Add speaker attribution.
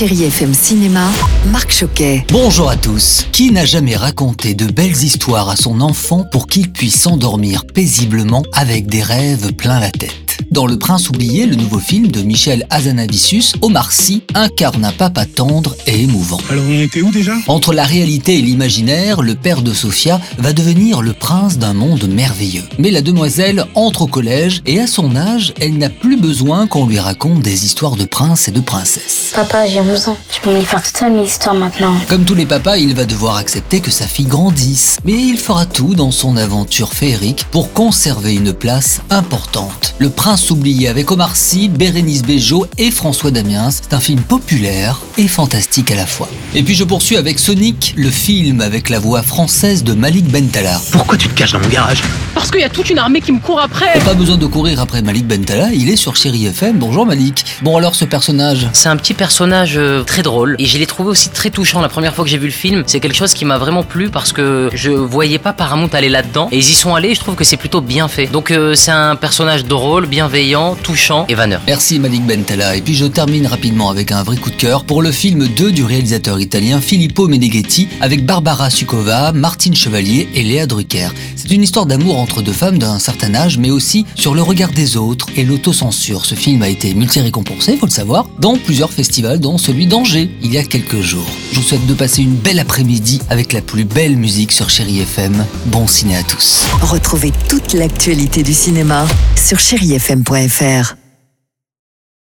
Speaker 1: Chérie FM Cinéma, Marc Choquet.
Speaker 2: Bonjour à tous. Qui n'a jamais raconté de belles histoires à son enfant pour qu'il puisse s'endormir paisiblement avec des rêves plein la tête? Dans Le Prince oublié, le nouveau film de Michel Hazanavicius, Omar Sy incarne un papa tendre et émouvant.
Speaker 3: Alors on était où déjà?
Speaker 2: Entre la réalité et l'imaginaire, le père de Sophia va devenir le prince d'un monde merveilleux. Mais la demoiselle entre au collège et à son âge, elle n'a plus besoin qu'on lui raconte des histoires de princes et de princesses.
Speaker 4: Papa, j'ai 11 ans. Je peux me faire toute seule mes histoires maintenant.
Speaker 2: Comme tous les papas, il va devoir accepter que sa fille grandisse. Mais il fera tout dans son aventure féerique pour conserver une place importante. Le prince oublié avec Omar Sy, Bérénice Bejo et François Damiens. C'est un film populaire et fantastique à la fois. Et puis je poursuis avec Sonic, le film avec la voix française de Malik Bentala.
Speaker 3: Pourquoi tu te caches dans mon garage?
Speaker 5: Parce qu'il y a toute une armée qui me court après.
Speaker 2: Pas besoin de courir après Malik Bentala, il est sur Chéri FM. Bonjour Malik. Bon alors ce personnage?
Speaker 6: C'est un petit personnage euh, très drôle et je l'ai trouvé aussi très touchant la première fois que j'ai vu le film. C'est quelque chose qui m'a vraiment plu parce que je voyais pas Paramount aller là-dedans et ils y sont allés. Je trouve que c'est plutôt bien fait. Donc euh, c'est un personnage drôle, bienveillant, touchant et vanneur.
Speaker 2: Merci Malik Bentala. Et puis je termine rapidement avec un vrai coup de cœur pour le film 2 du réalisateur italien Filippo Meneghetti avec Barbara Sukova, Martine Chevalier et Léa Drucker. C'est une histoire d'amour entre deux femmes d'un certain âge, mais aussi sur le regard des autres et l'autocensure. Ce film a été multi-récompensé, faut le savoir, dans plusieurs festivals, dont celui d'Angers, il y a quelques jours. Je vous souhaite de passer une belle après-midi avec la plus belle musique sur Chéri FM. Bon ciné à tous.
Speaker 1: Retrouvez toute l'actualité du cinéma sur chérifm.fr.